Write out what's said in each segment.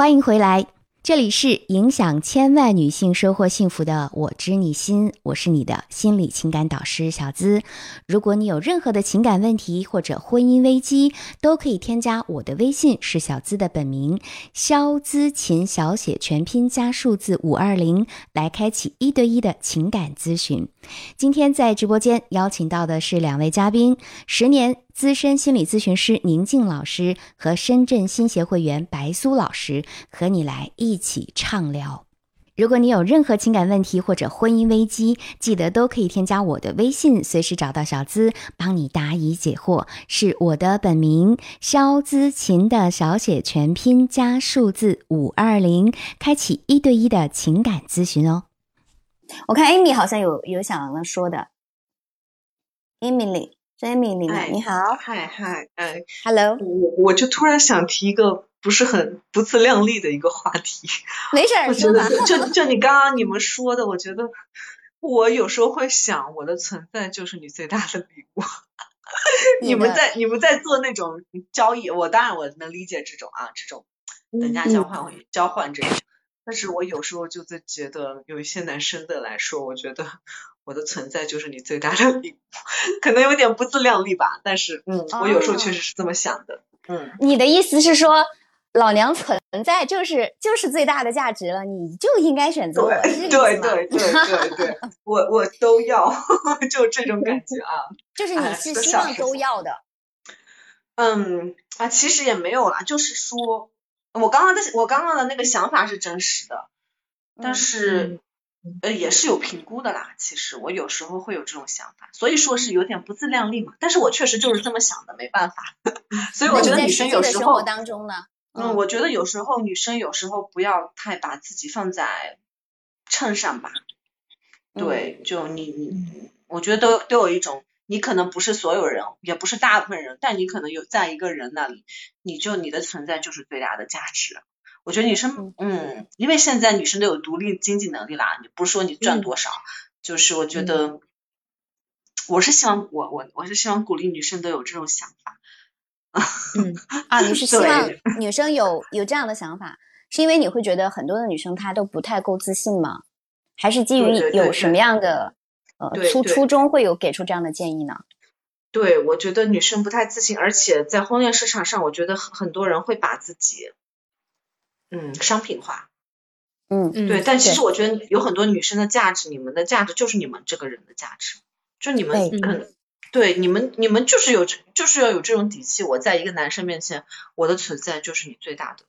欢迎回来，这里是影响千万女性收获幸福的“我知你心”，我是你的心理情感导师小资。如果你有任何的情感问题或者婚姻危机，都可以添加我的微信，是小资的本名肖资琴小写全拼加数字五二零，来开启一对一的情感咨询。今天在直播间邀请到的是两位嘉宾，十年。资深心理咨询师宁静老师和深圳新协会员白苏老师和你来一起畅聊。如果你有任何情感问题或者婚姻危机，记得都可以添加我的微信，随时找到小资帮你答疑解惑。是我的本名肖资琴的小写全拼加数字五二零，开启一对一的情感咨询哦。我看 Amy 好像有有想说的，Emily。Jamie，你你好，嗨嗨，哎，Hello，我我就突然想提一个不是很不自量力的一个话题，没事儿，说吧。就 就你刚刚你们说的，我觉得我有时候会想，我的存在就是你最大的礼物。你们在你们在做那种交易，我当然我能理解这种啊，这种等价交换交换这种，但是我有时候就在觉得，有一些男生的来说，我觉得。我的存在就是你最大的礼物，可能有点不自量力吧，但是嗯，我有时候确实是这么想的。嗯，你的意思是说，老娘存在就是就是最大的价值了，你就应该选择我，对对对对对，我我都要，就这种感觉啊。就是你是希望都要的。嗯啊，其实也没有啦，就是说我刚刚的我刚刚的那个想法是真实的，但是。呃，也是有评估的啦。其实我有时候会有这种想法，所以说是有点不自量力嘛。但是我确实就是这么想的，没办法。所以我觉得女生有时候当中呢，嗯，我觉得有时候女生有时候不要太把自己放在秤上吧。对，就你你，我觉得都都有一种，你可能不是所有人，也不是大部分人，但你可能有在一个人那里，你就你的存在就是最大的价值。我觉得女生，嗯，因为现在女生都有独立经济能力啦，你不是说你赚多少，就是我觉得，我是希望我我我是希望鼓励女生都有这种想法，嗯啊，你是希 望女生有有这样的想法，是因为你会觉得很多的女生她都不太够自信吗？还是基于有什么样的呃初初衷会有给出这样的建议呢？对，我觉得女生不太自信，而且在婚恋市场上，我觉得很很多人会把自己。嗯，商品化，嗯嗯，对，但其实我觉得有很多女生的价值，你们的价值就是你们这个人的价值，就你们嗯，对，你们你们就是有就是要有这种底气，我在一个男生面前，我的存在就是你最大的，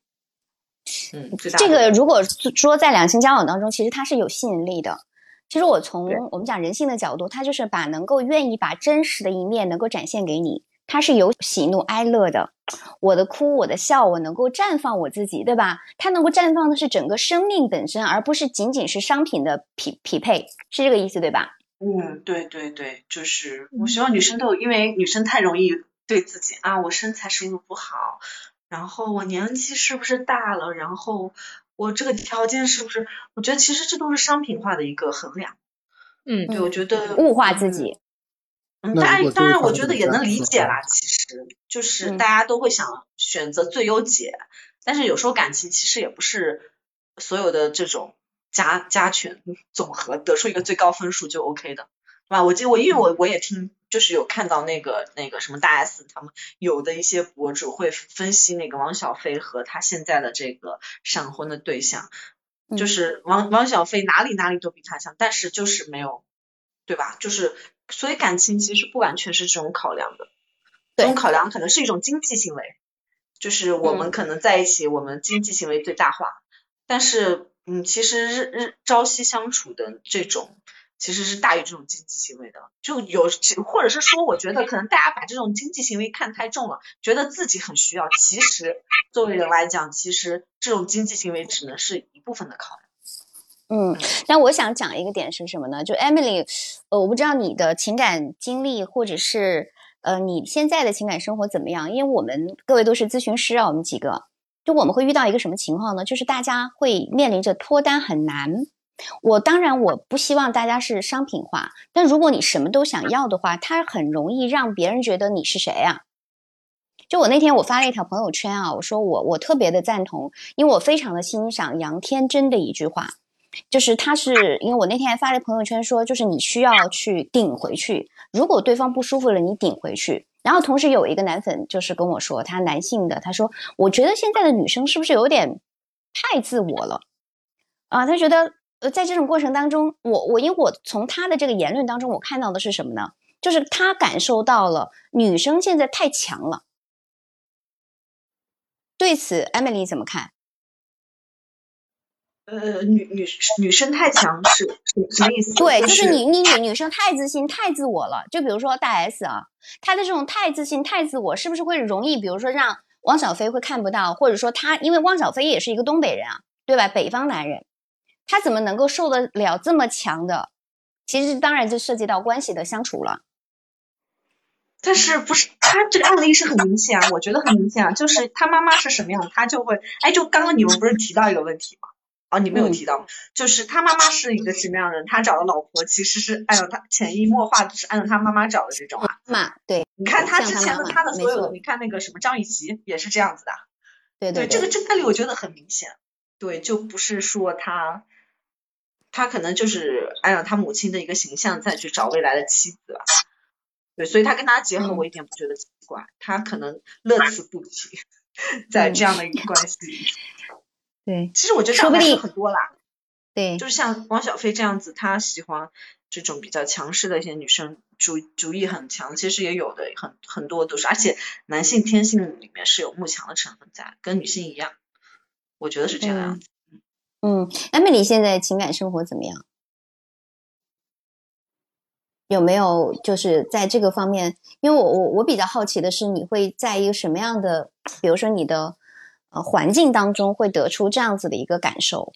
嗯，最大这个如果说在两性交往当中，其实它是有吸引力的。其实我从我们讲人性的角度，他就是把能够愿意把真实的一面能够展现给你。他是有喜怒哀乐的，我的哭，我的笑，我能够绽放我自己，对吧？它能够绽放的是整个生命本身，而不是仅仅是商品的匹匹配，是这个意思，对吧？嗯，对对对，就是我希望女生都，因为女生太容易对自己啊，我身材是不是不好，然后我年纪是不是大了，然后我这个条件是不是？我觉得其实这都是商品化的一个衡量。嗯，对，我觉得物化自己。嗯，当然，当然，我觉得也能理解啦。其实就是大家都会想选择最优解，但是有时候感情其实也不是所有的这种加加权总和得出一个最高分数就 OK 的，对吧？我记得我因为我我也听，就是有看到那个那个什么大 S 他们有的一些博主会分析那个王小飞和他现在的这个闪婚的对象，就是王王小飞哪里哪里都比他强，但是就是没有，对吧？就是。所以感情其实不完全是这种考量的，这种考量可能是一种经济行为，就是我们可能在一起，我们经济行为最大化。但是，嗯，其实日日朝夕相处的这种，其实是大于这种经济行为的。就有或者是说，我觉得可能大家把这种经济行为看太重了，觉得自己很需要。其实作为人来讲，其实这种经济行为只能是一部分的考量。嗯，那我想讲一个点是什么呢？就 Emily，呃，我不知道你的情感经历，或者是呃你现在的情感生活怎么样？因为我们各位都是咨询师啊，我们几个，就我们会遇到一个什么情况呢？就是大家会面临着脱单很难。我当然我不希望大家是商品化，但如果你什么都想要的话，它很容易让别人觉得你是谁呀？就我那天我发了一条朋友圈啊，我说我我特别的赞同，因为我非常的欣赏杨天真的一句话，就是他是因为我那天还发了朋友圈说，就是你需要去顶回去，如果对方不舒服了，你顶回去。然后同时有一个男粉就是跟我说，他男性的，他说我觉得现在的女生是不是有点太自我了啊？他觉得呃在这种过程当中，我我因为我从他的这个言论当中，我看到的是什么呢？就是他感受到了女生现在太强了，对此，Emily 怎么看？呃，女女女生太强势什么意思？对，就是你你女女生太自信、太自我了。就比如说大 S 啊，她的这种太自信、太自我，是不是会容易，比如说让汪小菲会看不到，或者说他，因为汪小菲也是一个东北人啊，对吧？北方男人，他怎么能够受得了这么强的？其实当然就涉及到关系的相处了。但是不是他这个案例是很明显啊？我觉得很明显啊，就是他妈妈是什么样，他就会哎，就刚刚你们不是提到一个问题吗？哦，你没有提到，就是他妈妈是一个什么样的人，他找的老婆其实是按照他潜移默化的是按照他妈妈找的这种啊。妈，对，你看他之前的他的所有的，你看那个什么张雨绮也是这样子的。对对，这个这个案例我觉得很明显，对，就不是说他他可能就是按照他母亲的一个形象再去找未来的妻子吧。对，所以他跟他结合，我一点不觉得奇怪，他可能乐此不疲，在这样的一个关系里。对，其实我觉得这样的很多啦。对，就是像汪小菲这样子，他喜欢这种比较强势的一些女生，主主意很强，其实也有的很很多都是，而且男性天性里面是有慕强的成分在，跟女性一样，我觉得是这样子。嗯，艾米丽现在情感生活怎么样？有没有就是在这个方面？因为我我我比较好奇的是，你会在一个什么样的，比如说你的呃环境当中，会得出这样子的一个感受？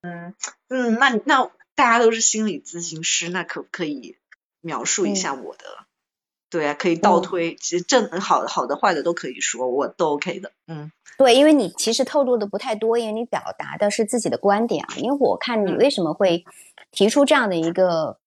嗯嗯，那那大家都是心理咨询师，那可不可以描述一下我的？对啊，可以倒推，其实正好好的坏的都可以说，我都 OK 的。嗯，对，因为你其实透露的不太多，因为你表达的是自己的观点啊。因为我看你为什么会。提出这样的一个，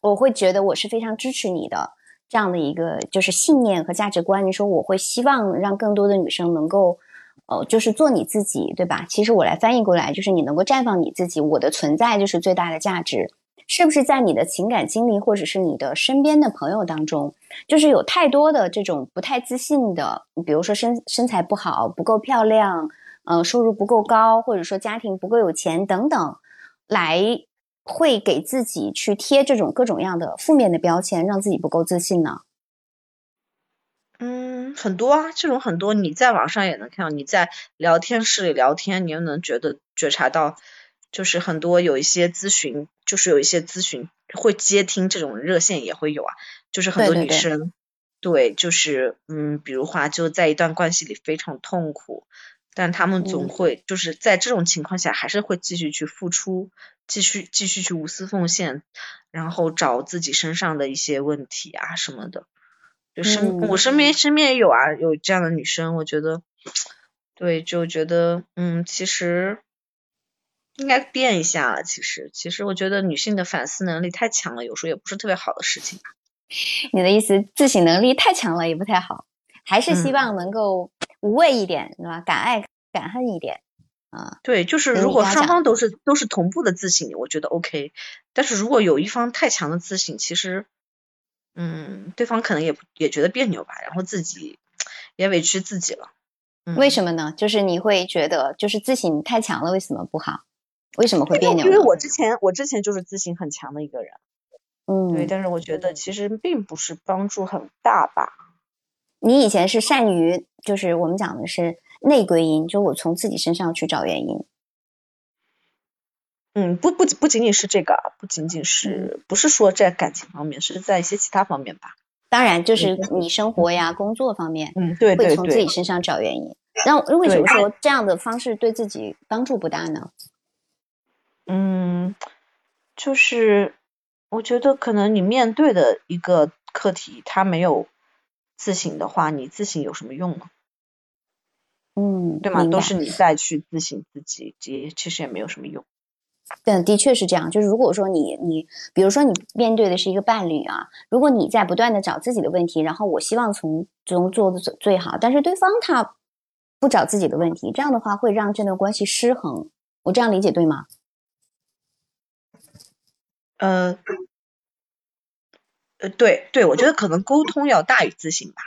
我会觉得我是非常支持你的这样的一个就是信念和价值观。你说我会希望让更多的女生能够，呃，就是做你自己，对吧？其实我来翻译过来就是你能够绽放你自己，我的存在就是最大的价值。是不是在你的情感经历或者是你的身边的朋友当中，就是有太多的这种不太自信的，比如说身身材不好、不够漂亮，呃，收入不够高，或者说家庭不够有钱等等，来。会给自己去贴这种各种样的负面的标签，让自己不够自信呢？嗯，很多啊，这种很多，你在网上也能看到，你在聊天室里聊天，你又能觉得觉察到，就是很多有一些咨询，就是有一些咨询会接听这种热线也会有啊，就是很多女生，对，就是嗯，比如话就在一段关系里非常痛苦。但他们总会就是在这种情况下，还是会继续去付出，继续继续去无私奉献，然后找自己身上的一些问题啊什么的。就身我身边身边也有啊，有这样的女生，我觉得，对，就觉得嗯，其实应该变一下了。其实，其实我觉得女性的反思能力太强了，有时候也不是特别好的事情。你的意思，自省能力太强了也不太好，还是希望能够。无畏一点，对吧？敢爱敢恨一点，啊，对，就是如果双方都是都是同步的自省，我觉得 OK。但是如果有一方太强的自省，其实，嗯，对方可能也也觉得别扭吧，然后自己也委屈自己了。为什么呢？就是你会觉得，就是自省太强了，为什么不好？为什么会别扭？因为我之前我之前就是自省很强的一个人，嗯，对，但是我觉得其实并不是帮助很大吧。你以前是善于，就是我们讲的是内归因，就我从自己身上去找原因。嗯，不不不仅仅是这个，不仅仅是，不是说在感情方面，是在一些其他方面吧。当然，就是你生活呀、工作方面，嗯，对，会从自己身上找原因。那为什么说这样的方式对自己帮助不大呢？嗯，就是我觉得可能你面对的一个课题，它没有。自省的话，你自省有什么用呢？嗯，对吗？都是你再去自省自己，也其实也没有什么用。对，的确是这样。就是如果说你你，比如说你面对的是一个伴侣啊，如果你在不断的找自己的问题，然后我希望从中做的最好，但是对方他不找自己的问题，这样的话会让这段关系失衡。我这样理解对吗？呃，呃，对对，我觉得可能沟通要大于自信吧。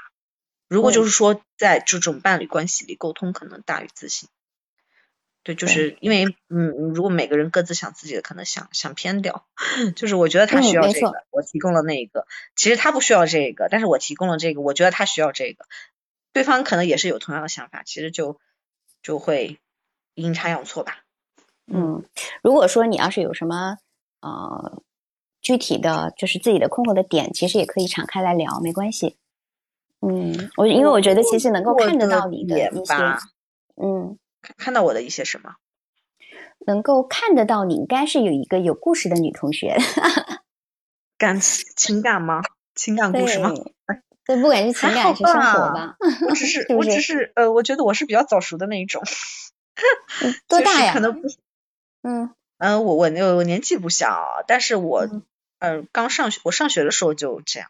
如果就是说在这种伴侣关系里，沟通可能大于自信。对，就是因为嗯，如果每个人各自想自己的，可能想想偏掉。就是我觉得他需要这个，我提供了那个，其实他不需要这个，但是我提供了这个，我觉得他需要这个，对方可能也是有同样的想法，其实就就会阴差阳错吧。嗯，如果说你要是有什么呃具体的就是自己的困惑的点，其实也可以敞开来聊，没关系。嗯，我因为我觉得其实能够看得到你的一些，嗯。看到我的一些什么？能够看得到你应该是有一个有故事的女同学，感情感吗？情感故事吗？对，不管是情感还是生活吧。我只是，我只是，呃，我觉得我是比较早熟的那一种。多大呀？可能不，嗯嗯，我我我年纪不小，但是我呃刚上学，我上学的时候就这样。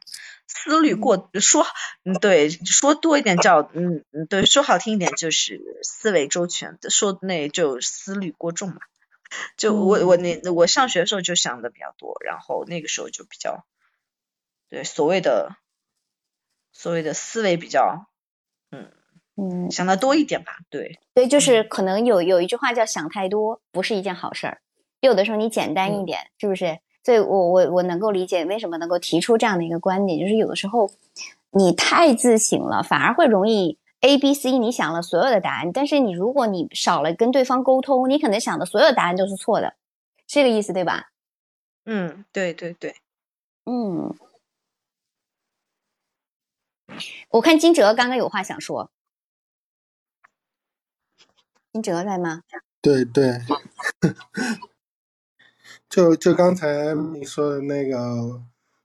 思虑过说，嗯，对，说多一点叫，嗯嗯，对，说好听一点就是思维周全，说那就思虑过重嘛。就我我那我上学的时候就想的比较多，然后那个时候就比较，对，所谓的所谓的思维比较，嗯嗯，想的多一点吧，对。对，就是可能有有一句话叫想太多不是一件好事儿，有的时候你简单一点，是不是？所以我我我能够理解为什么能够提出这样的一个观点，就是有的时候你太自省了，反而会容易 A B C 你想了所有的答案，但是你如果你少了跟对方沟通，你可能想的所有答案都是错的，这个意思对吧？嗯，对对对，嗯，我看金哲刚刚有话想说，金哲在吗？对对。就就刚才你说的那个，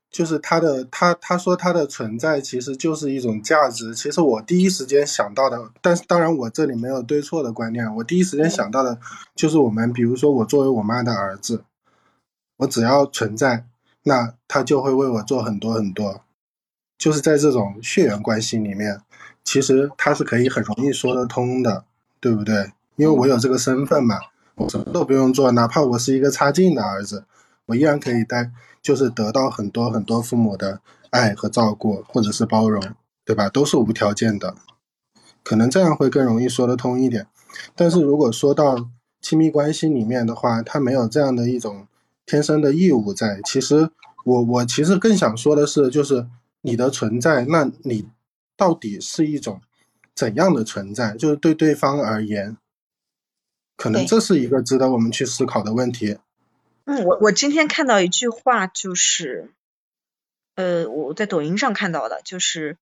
就是他的他他说他的存在其实就是一种价值。其实我第一时间想到的，但是当然我这里没有对错的观念。我第一时间想到的就是我们，比如说我作为我妈的儿子，我只要存在，那他就会为我做很多很多。就是在这种血缘关系里面，其实他是可以很容易说得通的，对不对？因为我有这个身份嘛。我什么都不用做，哪怕我是一个差劲的儿子，我依然可以带，就是得到很多很多父母的爱和照顾，或者是包容，对吧？都是无条件的，可能这样会更容易说得通一点。但是如果说到亲密关系里面的话，他没有这样的一种天生的义务在。其实我我其实更想说的是，就是你的存在，那你到底是一种怎样的存在？就是对对方而言。可能这是一个值得我们去思考的问题。嗯，我我今天看到一句话，就是，呃，我在抖音上看到的，就是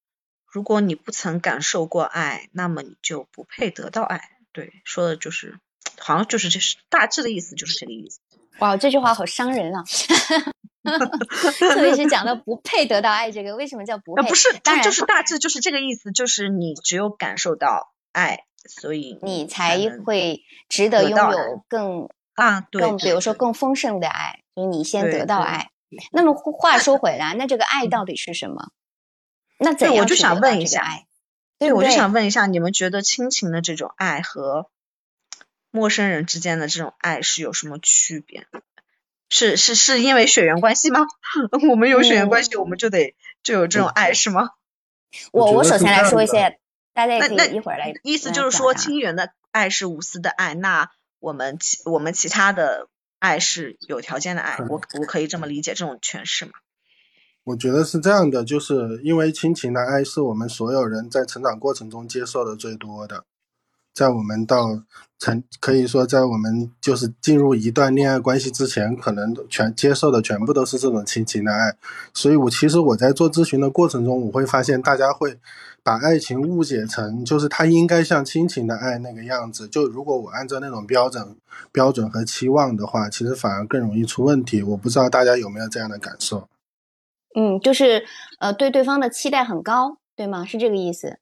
如果你不曾感受过爱，那么你就不配得到爱。对，说的就是，好像就是这是大致的意思，就是这个意思。哇，这句话好伤人啊！特别是讲到不配得到爱这个，为什么叫不配？不是，当然就是大致就是这个意思，就是你只有感受到爱。所以你才会值得拥有更啊，更比如说更丰盛的爱，就是你先得到爱。那么话说回来，那这个爱到底是什么？那怎样我就想问一下，对，我就想问一下，你们觉得亲情的这种爱和陌生人之间的这种爱是有什么区别？是是是因为血缘关系吗？我们有血缘关系，我们就得就有这种爱是吗？我我首先来说一些。大家可以一会儿来。意思就是说，亲缘的爱是无私的爱，那我们其我们其他的爱是有条件的爱，我我可以这么理解这种诠释吗？我觉得是这样的，就是因为亲情的爱是我们所有人在成长过程中接受的最多的。在我们到成可以说，在我们就是进入一段恋爱关系之前，可能全接受的全部都是这种亲情的爱。所以，我其实我在做咨询的过程中，我会发现大家会把爱情误解成就是他应该像亲情的爱那个样子。就如果我按照那种标准、标准和期望的话，其实反而更容易出问题。我不知道大家有没有这样的感受？嗯，就是呃，对对方的期待很高，对吗？是这个意思。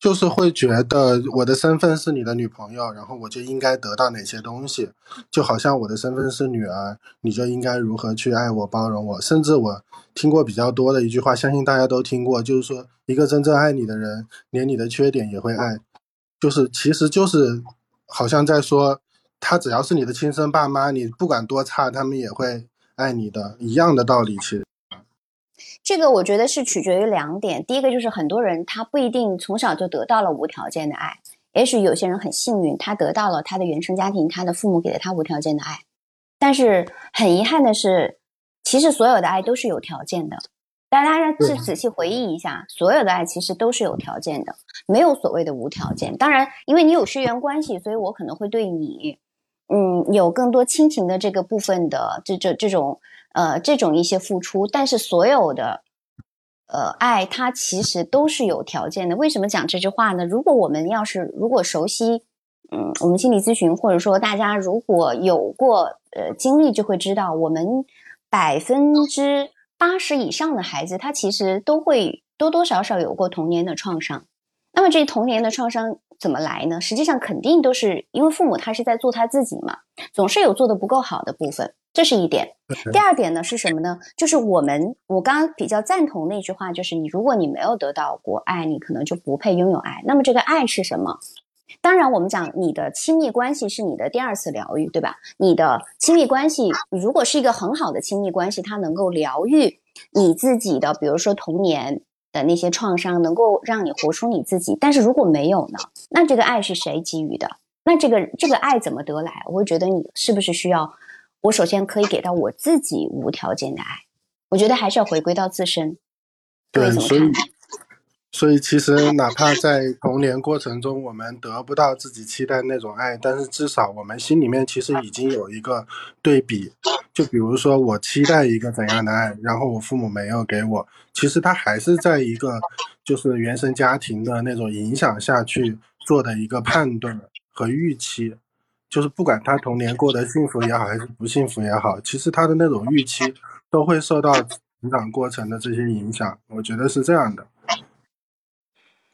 就是会觉得我的身份是你的女朋友，然后我就应该得到哪些东西，就好像我的身份是女儿，你就应该如何去爱我、包容我。甚至我听过比较多的一句话，相信大家都听过，就是说一个真正爱你的人，连你的缺点也会爱，就是其实就是好像在说，他只要是你的亲生爸妈，你不管多差，他们也会爱你的，一样的道理，其实。这个我觉得是取决于两点，第一个就是很多人他不一定从小就得到了无条件的爱，也许有些人很幸运，他得到了他的原生家庭，他的父母给了他无条件的爱，但是很遗憾的是，其实所有的爱都是有条件的，大家仔仔细回忆一下，所有的爱其实都是有条件的，没有所谓的无条件。当然，因为你有血缘关系，所以我可能会对你，嗯，有更多亲情的这个部分的这这这种。呃，这种一些付出，但是所有的，呃，爱它其实都是有条件的。为什么讲这句话呢？如果我们要是如果熟悉，嗯，我们心理咨询，或者说大家如果有过呃经历，就会知道，我们百分之八十以上的孩子，他其实都会多多少少有过童年的创伤。那么这童年的创伤怎么来呢？实际上肯定都是因为父母他是在做他自己嘛，总是有做的不够好的部分。这是一点，第二点呢是什么呢？就是我们，我刚刚比较赞同那句话，就是你如果你没有得到过爱，你可能就不配拥有爱。那么这个爱是什么？当然，我们讲你的亲密关系是你的第二次疗愈，对吧？你的亲密关系如果是一个很好的亲密关系，它能够疗愈你自己的，比如说童年的那些创伤，能够让你活出你自己。但是如果没有呢？那这个爱是谁给予的？那这个这个爱怎么得来？我会觉得你是不是需要？我首先可以给到我自己无条件的爱，我觉得还是要回归到自身。对，所以，所以其实哪怕在童年过程中，我们得不到自己期待那种爱，但是至少我们心里面其实已经有一个对比。就比如说，我期待一个怎样的爱，然后我父母没有给我，其实他还是在一个就是原生家庭的那种影响下去做的一个判断和预期。就是不管他童年过得幸福也好，还是不幸福也好，其实他的那种预期都会受到成长过程的这些影响。我觉得是这样的。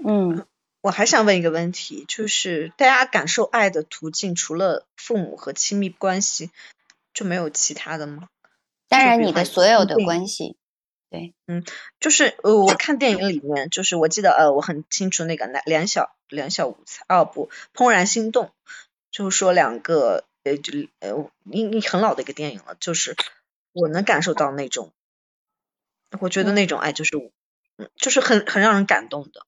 嗯，我还想问一个问题，就是大家感受爱的途径，除了父母和亲密关系，就没有其他的吗？当然，你的所有的关系，对，嗯，就是呃，我看电影里面，就是我记得呃，我很清楚那个两两小两小无猜哦不，怦然心动。就是说两个呃就呃因很老的一个电影了，就是我能感受到那种，我觉得那种爱就是嗯就是很很让人感动的，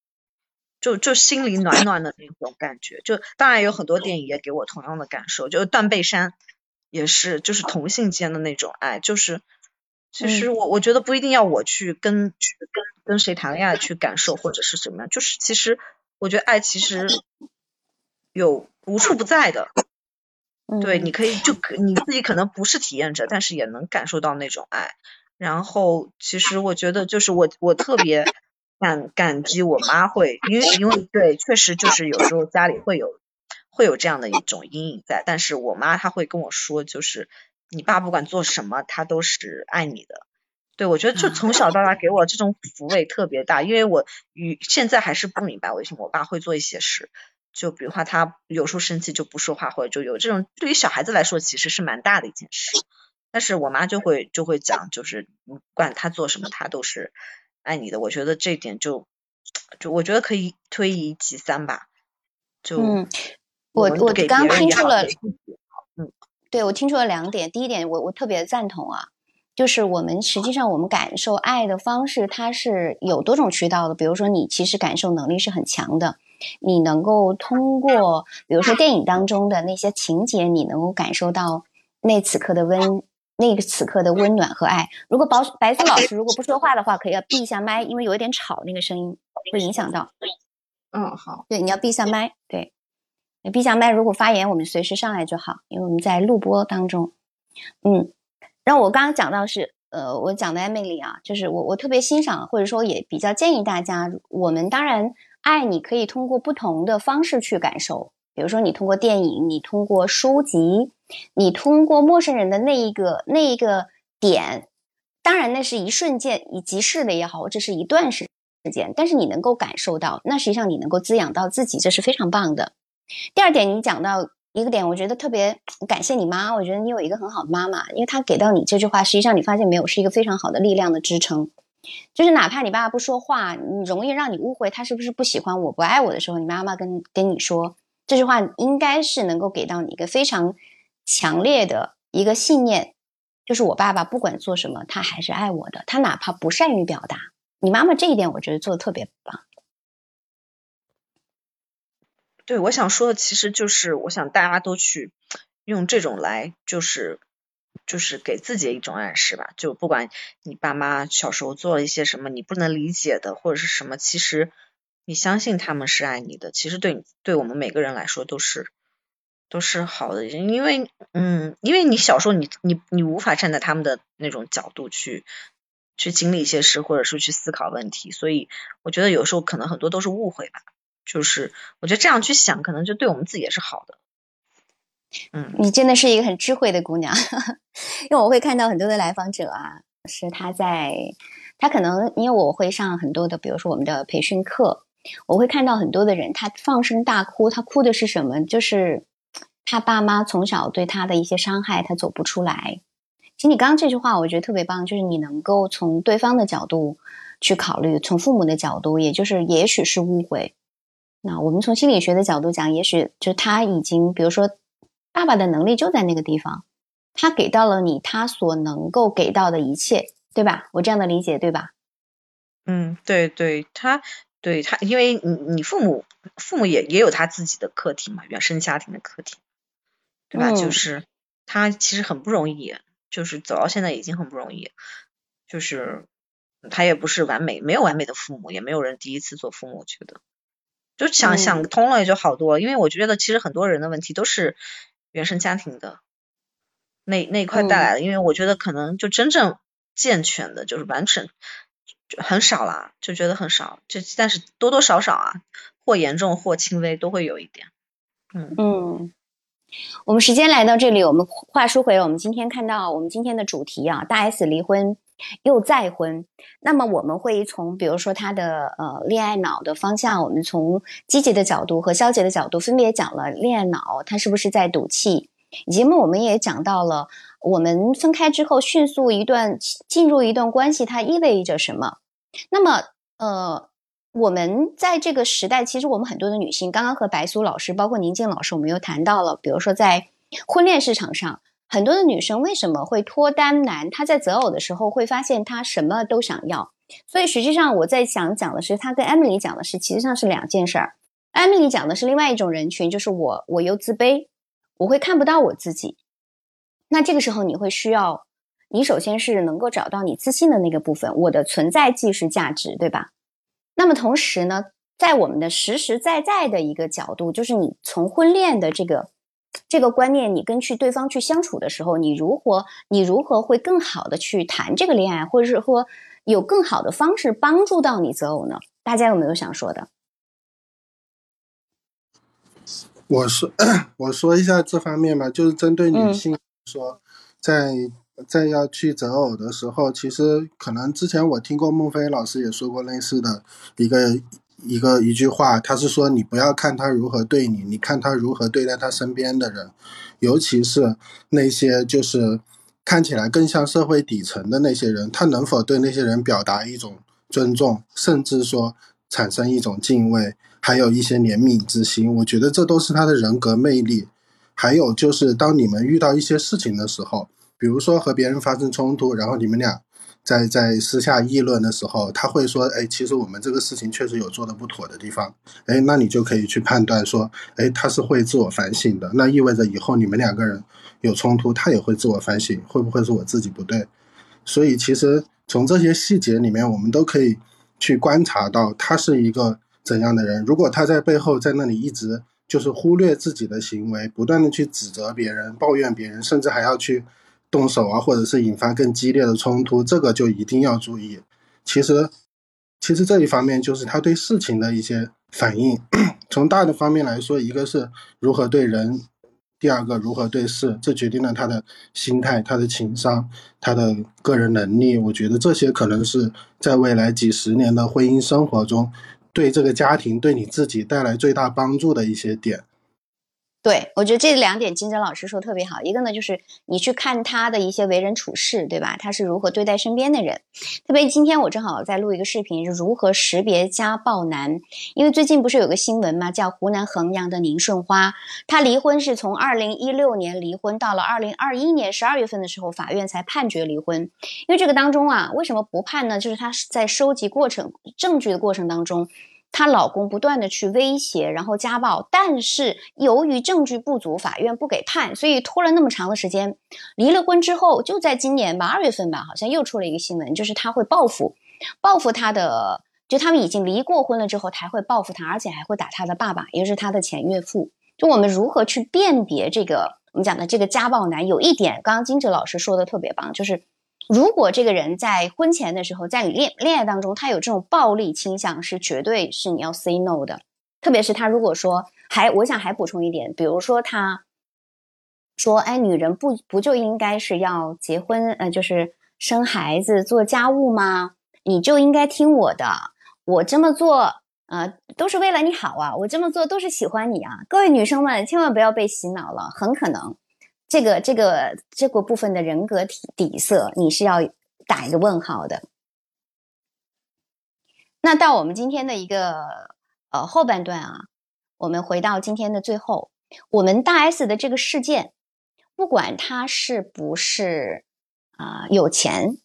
就就心里暖暖的那种感觉。就当然有很多电影也给我同样的感受，就是断背山也是就是同性间的那种爱，就是其实我我觉得不一定要我去跟去跟跟谁谈恋爱去感受或者是怎么样，就是其实我觉得爱其实有。无处不在的，对，你可以就你自己可能不是体验者，但是也能感受到那种爱。然后，其实我觉得就是我我特别感感激我妈会，因为因为对，确实就是有时候家里会有会有这样的一种阴影在，但是我妈她会跟我说，就是你爸不管做什么，他都是爱你的。对我觉得就从小到大给我这种抚慰特别大，因为我与现在还是不明白为什么我爸会做一些事。就比如话，他有时候生气就不说话，或者就有这种，对于小孩子来说其实是蛮大的一件事。但是我妈就会就会讲，就是不管他做什么，他都是爱你的。我觉得这点就就我觉得可以推移其三吧。就嗯，我我刚听出了，嗯，对我听出了两点。第一点，我我特别赞同啊，就是我们实际上我们感受爱的方式，它是有多种渠道的。比如说，你其实感受能力是很强的。你能够通过，比如说电影当中的那些情节，你能够感受到那此刻的温，那个此刻的温暖和爱。如果白白苏老师如果不说话的话，可以要闭一下麦，因为有一点吵，那个声音会影响到。嗯，好，对，你要闭一下麦，对，闭下麦。如果发言，我们随时上来就好，因为我们在录播当中。嗯，然后我刚刚讲到是，呃，我讲的 Emily 啊，就是我我特别欣赏，或者说也比较建议大家，我们当然。爱你可以通过不同的方式去感受，比如说你通过电影，你通过书籍，你通过陌生人的那一个那一个点，当然那是一瞬间，以即逝的也好，这是一段时间，但是你能够感受到，那实际上你能够滋养到自己，这是非常棒的。第二点，你讲到一个点，我觉得特别感谢你妈，我觉得你有一个很好的妈妈，因为她给到你这句话，实际上你发现没有，是一个非常好的力量的支撑。就是哪怕你爸爸不说话，你容易让你误会他是不是不喜欢我、不爱我的时候，你妈妈跟跟你说这句话，应该是能够给到你一个非常强烈的一个信念，就是我爸爸不管做什么，他还是爱我的，他哪怕不善于表达。你妈妈这一点，我觉得做的特别棒。对，我想说的其实就是，我想大家都去用这种来，就是就是给自己一种暗示吧。就不管你爸妈小时候做了一些什么你不能理解的，或者是什么，其实你相信他们是爱你的。其实对你对我们每个人来说都是都是好的，因为嗯，因为你小时候你你你无法站在他们的那种角度去去经历一些事，或者是去思考问题，所以我觉得有时候可能很多都是误会吧。就是我觉得这样去想，可能就对我们自己也是好的。嗯，你真的是一个很智慧的姑娘，因为我会看到很多的来访者啊，是他在他可能因为我会上很多的，比如说我们的培训课，我会看到很多的人，他放声大哭，他哭的是什么？就是他爸妈从小对他的一些伤害，他走不出来。其实你刚刚这句话，我觉得特别棒，就是你能够从对方的角度去考虑，从父母的角度，也就是也许是误会。那我们从心理学的角度讲，也许就他已经，比如说，爸爸的能力就在那个地方，他给到了你他所能够给到的一切，对吧？我这样的理解对吧？嗯，对对，他对他，因为你你父母父母也也有他自己的课题嘛，原生家庭的课题，对吧？就是他其实很不容易，就是走到现在已经很不容易，就是他也不是完美，没有完美的父母，也没有人第一次做父母，我觉得。就想想通了也就好多，因为我觉得其实很多人的问题都是原生家庭的那那一块带来的，因为我觉得可能就真正健全的，就是完整很少啦，就觉得很少，就但是多多少少啊，或严重或轻微都会有一点，嗯嗯。我们时间来到这里，我们话说回，我们今天看到我们今天的主题啊，大 S 离婚。又再婚，那么我们会从比如说他的呃恋爱脑的方向，我们从积极的角度和消极的角度分别讲了恋爱脑他是不是在赌气，以及我们也讲到了我们分开之后迅速一段进入一段关系，它意味着什么？那么呃我们在这个时代，其实我们很多的女性，刚刚和白苏老师，包括宁静老师，我们又谈到了，比如说在婚恋市场上。很多的女生为什么会脱单难？她在择偶的时候会发现她什么都想要，所以实际上我在想讲的是，她跟艾米丽讲的是，其实上是两件事儿。艾米丽讲的是另外一种人群，就是我，我又自卑，我会看不到我自己。那这个时候你会需要，你首先是能够找到你自信的那个部分，我的存在即是价值，对吧？那么同时呢，在我们的实实在在的一个角度，就是你从婚恋的这个。这个观念，你跟去对方去相处的时候，你如何，你如何会更好的去谈这个恋爱，或者是说有更好的方式帮助到你择偶呢？大家有没有想说的？我说，我说一下这方面吧，就是针对女性说，在在要去择偶的时候，其实可能之前我听过孟非老师也说过类似的一个。一个一句话，他是说你不要看他如何对你，你看他如何对待他身边的人，尤其是那些就是看起来更像社会底层的那些人，他能否对那些人表达一种尊重，甚至说产生一种敬畏，还有一些怜悯之心，我觉得这都是他的人格魅力。还有就是当你们遇到一些事情的时候，比如说和别人发生冲突，然后你们俩。在在私下议论的时候，他会说：“哎，其实我们这个事情确实有做的不妥的地方。”哎，那你就可以去判断说：“哎，他是会自我反省的。”那意味着以后你们两个人有冲突，他也会自我反省，会不会是我自己不对？所以，其实从这些细节里面，我们都可以去观察到他是一个怎样的人。如果他在背后在那里一直就是忽略自己的行为，不断的去指责别人、抱怨别人，甚至还要去。动手啊，或者是引发更激烈的冲突，这个就一定要注意。其实，其实这一方面就是他对事情的一些反应。从大的方面来说，一个是如何对人第二个如何对事，这决定了他的心态、他的情商、他的个人能力。我觉得这些可能是在未来几十年的婚姻生活中，对这个家庭、对你自己带来最大帮助的一些点。对，我觉得这两点金哲老师说特别好。一个呢，就是你去看他的一些为人处事，对吧？他是如何对待身边的人。特别今天我正好在录一个视频，如何识别家暴男。因为最近不是有个新闻嘛，叫湖南衡阳的宁顺花，他离婚是从二零一六年离婚，到了二零二一年十二月份的时候，法院才判决离婚。因为这个当中啊，为什么不判呢？就是他在收集过程证据的过程当中。她老公不断的去威胁，然后家暴，但是由于证据不足，法院不给判，所以拖了那么长的时间。离了婚之后，就在今年吧，二月份吧，好像又出了一个新闻，就是他会报复，报复他的，就他们已经离过婚了之后，还会报复他，而且还会打他的爸爸，也就是他的前岳父。就我们如何去辨别这个我们讲的这个家暴男？有一点，刚刚金哲老师说的特别棒，就是。如果这个人在婚前的时候，在恋恋爱当中，他有这种暴力倾向，是绝对是你要 say no 的。特别是他如果说还，我想还补充一点，比如说他说，哎，女人不不就应该是要结婚，呃，就是生孩子、做家务吗？你就应该听我的，我这么做，呃，都是为了你好啊，我这么做都是喜欢你啊。各位女生们，千万不要被洗脑了，很可能。这个这个这个部分的人格底底色，你是要打一个问号的。那到我们今天的一个呃后半段啊，我们回到今天的最后，我们大 S 的这个事件，不管他是不是啊有钱，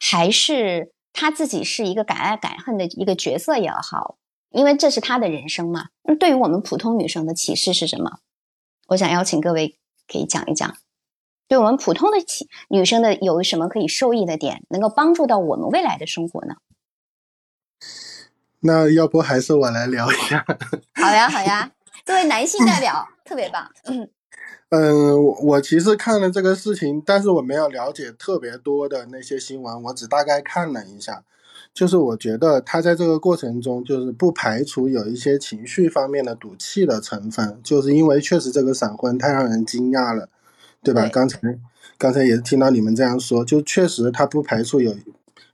还是他自己是一个敢爱敢恨的一个角色也好，因为这是他的人生嘛。那对于我们普通女生的启示是什么？我想邀请各位。可以讲一讲，对我们普通的女生的有什么可以受益的点，能够帮助到我们未来的生活呢？那要不还是我来聊一下？好呀，好呀，作为男性代表，特别棒。嗯 嗯，我其实看了这个事情，但是我没有了解特别多的那些新闻，我只大概看了一下。就是我觉得他在这个过程中，就是不排除有一些情绪方面的赌气的成分，就是因为确实这个闪婚太让人惊讶了，对吧？刚才刚才也听到你们这样说，就确实他不排除有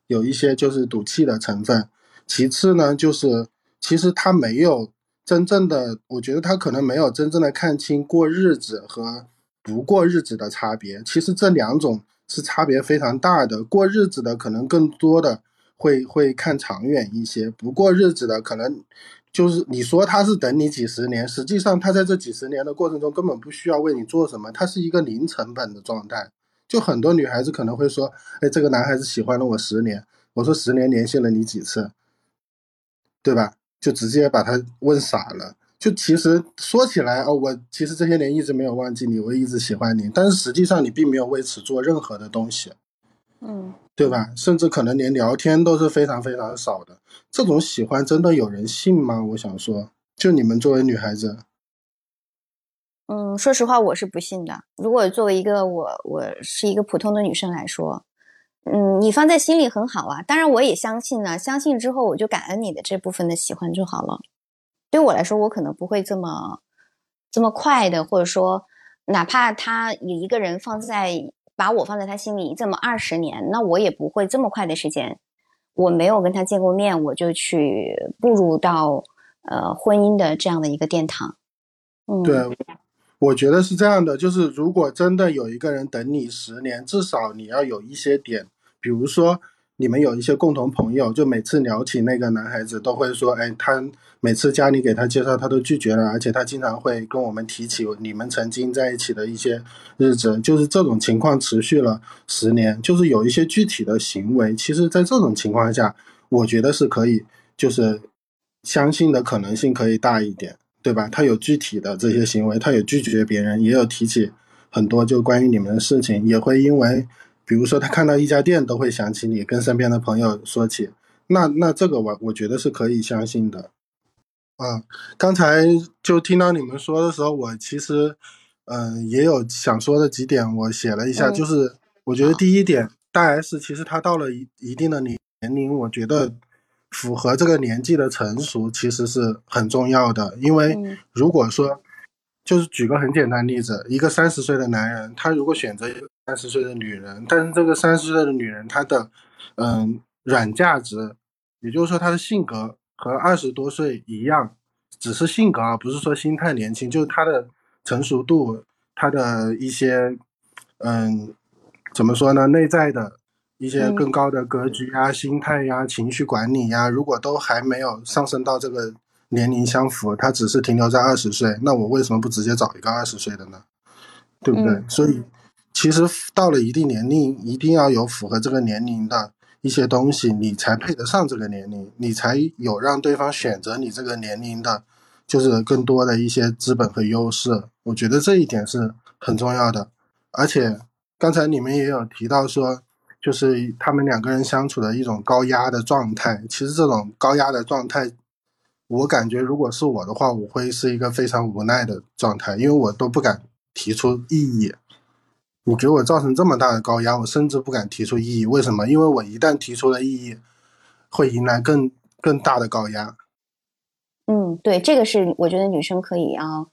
有一些就是赌气的成分。其次呢，就是其实他没有真正的，我觉得他可能没有真正的看清过日子和不过日子的差别。其实这两种是差别非常大的，过日子的可能更多的。会会看长远一些，不过日子的可能就是你说他是等你几十年，实际上他在这几十年的过程中根本不需要为你做什么，他是一个零成本的状态。就很多女孩子可能会说，哎，这个男孩子喜欢了我十年，我说十年联系了你几次，对吧？就直接把他问傻了。就其实说起来，哦，我其实这些年一直没有忘记你，我一直喜欢你，但是实际上你并没有为此做任何的东西。嗯。对吧？甚至可能连聊天都是非常非常少的。这种喜欢真的有人信吗？我想说，就你们作为女孩子，嗯，说实话，我是不信的。如果作为一个我，我是一个普通的女生来说，嗯，你放在心里很好啊。当然，我也相信呢。相信之后，我就感恩你的这部分的喜欢就好了。对我来说，我可能不会这么这么快的，或者说，哪怕他有一个人放在。把我放在他心里这么二十年，那我也不会这么快的时间，我没有跟他见过面，我就去步入到呃婚姻的这样的一个殿堂。嗯，对，我觉得是这样的，就是如果真的有一个人等你十年，至少你要有一些点，比如说。你们有一些共同朋友，就每次聊起那个男孩子，都会说：“哎，他每次家里给他介绍，他都拒绝了，而且他经常会跟我们提起你们曾经在一起的一些日子。”就是这种情况持续了十年，就是有一些具体的行为。其实，在这种情况下，我觉得是可以，就是相信的可能性可以大一点，对吧？他有具体的这些行为，他有拒绝别人，也有提起很多就关于你们的事情，也会因为。比如说，他看到一家店都会想起你，跟身边的朋友说起，那那这个我我觉得是可以相信的。啊，刚才就听到你们说的时候，我其实嗯也有想说的几点，我写了一下，就是我觉得第一点，大 S 其实他到了一一定的年年龄，我觉得符合这个年纪的成熟其实是很重要的，因为如果说就是举个很简单例子，一个三十岁的男人，他如果选择一个三十岁的女人，但是这个三十岁的女人她的嗯软价值，也就是说她的性格和二十多岁一样，只是性格啊，不是说心态年轻，就是她的成熟度，她的一些嗯怎么说呢，内在的。一些更高的格局呀、心态呀、情绪管理呀，如果都还没有上升到这个年龄相符，他只是停留在二十岁，那我为什么不直接找一个二十岁的呢？对不对？所以，其实到了一定年龄，一定要有符合这个年龄的一些东西，你才配得上这个年龄，你才有让对方选择你这个年龄的，就是更多的一些资本和优势。我觉得这一点是很重要的。而且刚才你们也有提到说。就是他们两个人相处的一种高压的状态。其实这种高压的状态，我感觉如果是我的话，我会是一个非常无奈的状态，因为我都不敢提出异议。你给我造成这么大的高压，我甚至不敢提出异议。为什么？因为我一旦提出了异议，会迎来更更大的高压。嗯，对，这个是我觉得女生可以要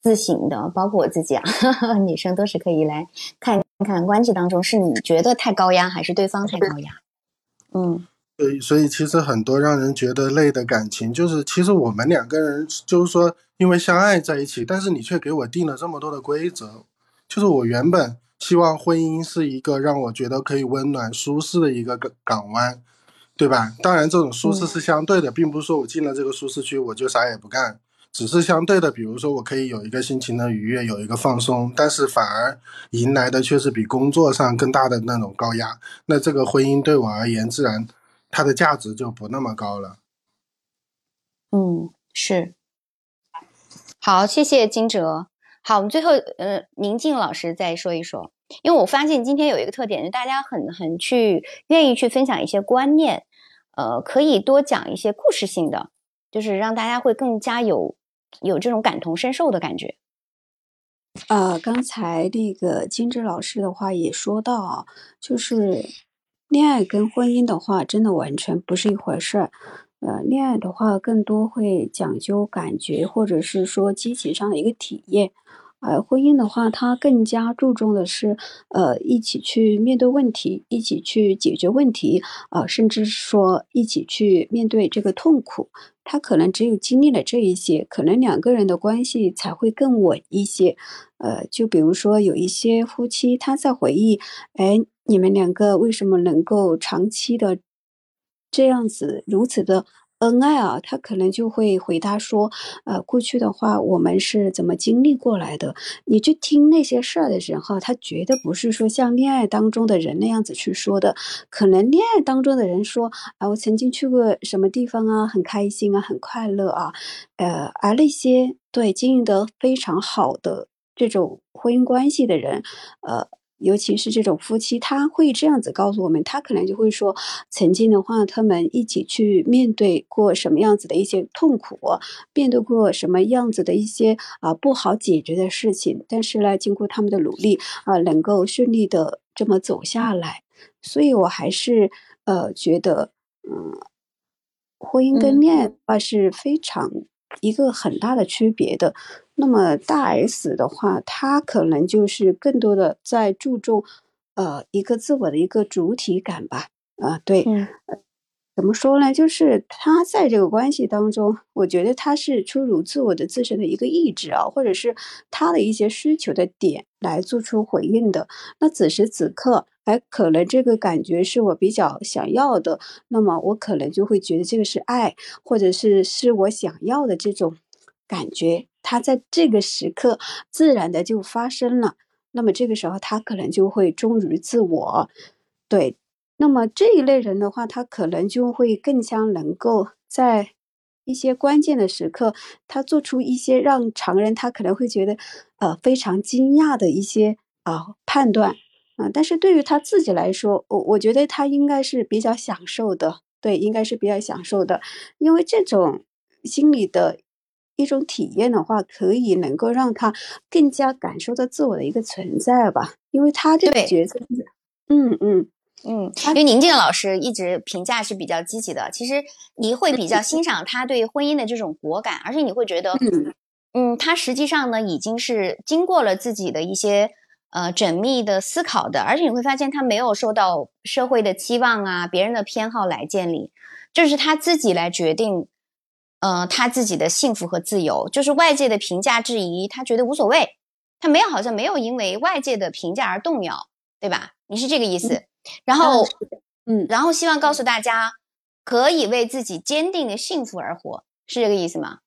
自省的，包括我自己啊，女生都是可以来看。看关系当中是你觉得太高压，还是对方太高压？嗯，对，所以其实很多让人觉得累的感情，就是其实我们两个人就是说因为相爱在一起，但是你却给我定了这么多的规则。就是我原本希望婚姻是一个让我觉得可以温暖舒适的一个港港湾，对吧？当然，这种舒适是相对的，并不是说我进了这个舒适区我就啥也不干。只是相对的，比如说我可以有一个心情的愉悦，有一个放松，但是反而迎来的却是比工作上更大的那种高压。那这个婚姻对我而言，自然它的价值就不那么高了。嗯，是。好，谢谢金哲。好，我们最后呃，宁静老师再说一说，因为我发现今天有一个特点，就大家很很去愿意去分享一些观念，呃，可以多讲一些故事性的，就是让大家会更加有。有这种感同身受的感觉。呃，刚才那个金枝老师的话也说到啊，就是恋爱跟婚姻的话，真的完全不是一回事儿。呃，恋爱的话更多会讲究感觉，或者是说激情上的一个体验。而婚姻的话，它更加注重的是，呃，一起去面对问题，一起去解决问题，啊，甚至说一起去面对这个痛苦。他可能只有经历了这一些，可能两个人的关系才会更稳一些。呃，就比如说有一些夫妻，他在回忆，哎，你们两个为什么能够长期的这样子如此的？恩爱啊，他可能就会回答说：“呃，过去的话，我们是怎么经历过来的？你去听那些事儿的时候，他绝对不是说像恋爱当中的人那样子去说的。可能恋爱当中的人说：‘啊，我曾经去过什么地方啊，很开心啊，很快乐啊。’呃，而那些对经营得非常好的这种婚姻关系的人，呃。”尤其是这种夫妻，他会这样子告诉我们，他可能就会说，曾经的话，他们一起去面对过什么样子的一些痛苦，面对过什么样子的一些啊不好解决的事情，但是呢，经过他们的努力啊，能够顺利的这么走下来。所以我还是呃觉得，嗯，婚姻跟恋爱话是非常一个很大的区别的。那么大 S 的话，他可能就是更多的在注重，呃，一个自我的一个主体感吧。啊，对，怎么说呢？就是他在这个关系当中，我觉得他是出于自我的自身的一个意志啊，或者是他的一些需求的点来做出回应的。那此时此刻，哎，可能这个感觉是我比较想要的，那么我可能就会觉得这个是爱，或者是是我想要的这种感觉。它在这个时刻自然的就发生了，那么这个时候他可能就会忠于自我，对。那么这一类人的话，他可能就会更加能够在一些关键的时刻，他做出一些让常人他可能会觉得呃非常惊讶的一些啊判断啊。但是对于他自己来说，我我觉得他应该是比较享受的，对，应该是比较享受的，因为这种心理的。一种体验的话，可以能够让他更加感受到自我的一个存在吧，因为他这个角色，嗯嗯嗯，因为宁静老师一直评价是比较积极的，其实你会比较欣赏他对婚姻的这种果敢，而且你会觉得，嗯，他实际上呢已经是经过了自己的一些呃缜密的思考的，而且你会发现他没有受到社会的期望啊、别人的偏好来建立，就是他自己来决定，呃，他自己的幸福和自由，就是外界的评价质疑，他觉得无所谓，他没有好像没有因为外界的评价而动摇，对吧？你是这个意思？然后，嗯，然后希望告诉大家，可以为自己坚定的幸福而活，是这个意思吗？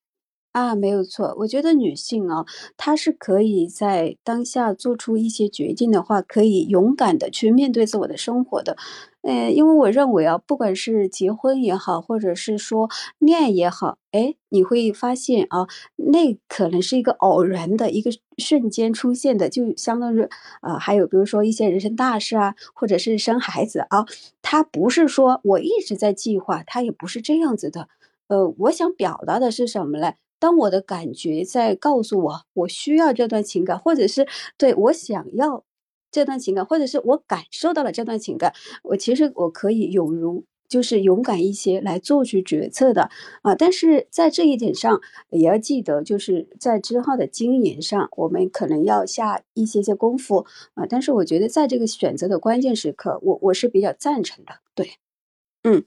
啊，没有错。我觉得女性啊，她是可以在当下做出一些决定的话，可以勇敢的去面对自我的生活的。呃，因为我认为啊，不管是结婚也好，或者是说恋爱也好，哎，你会发现啊，那可能是一个偶然的一个瞬间出现的，就相当于啊，还有比如说一些人生大事啊，或者是生孩子啊，它不是说我一直在计划，它也不是这样子的。呃，我想表达的是什么呢？当我的感觉在告诉我，我需要这段情感，或者是对我想要这段情感，或者是我感受到了这段情感，我其实我可以勇如，就是勇敢一些来做出决策的啊。但是在这一点上，也要记得，就是在之后的经营上，我们可能要下一些些功夫啊。但是我觉得，在这个选择的关键时刻，我我是比较赞成的。对，嗯。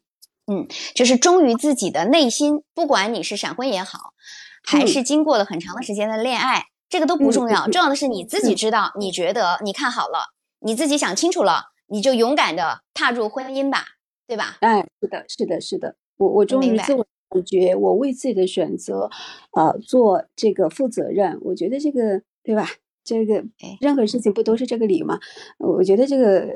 嗯，就是忠于自己的内心，不管你是闪婚也好，还是经过了很长的时间的恋爱，这个都不重要，重要的是你自己知道，你觉得你看好了，你自己想清楚了，你就勇敢的踏入婚姻吧，对吧？哎，是的，是的，是的，我我忠于自我感觉，我为自己的选择，呃，做这个负责任，我觉得这个对吧？这个任何事情不都是这个理吗？我觉得这个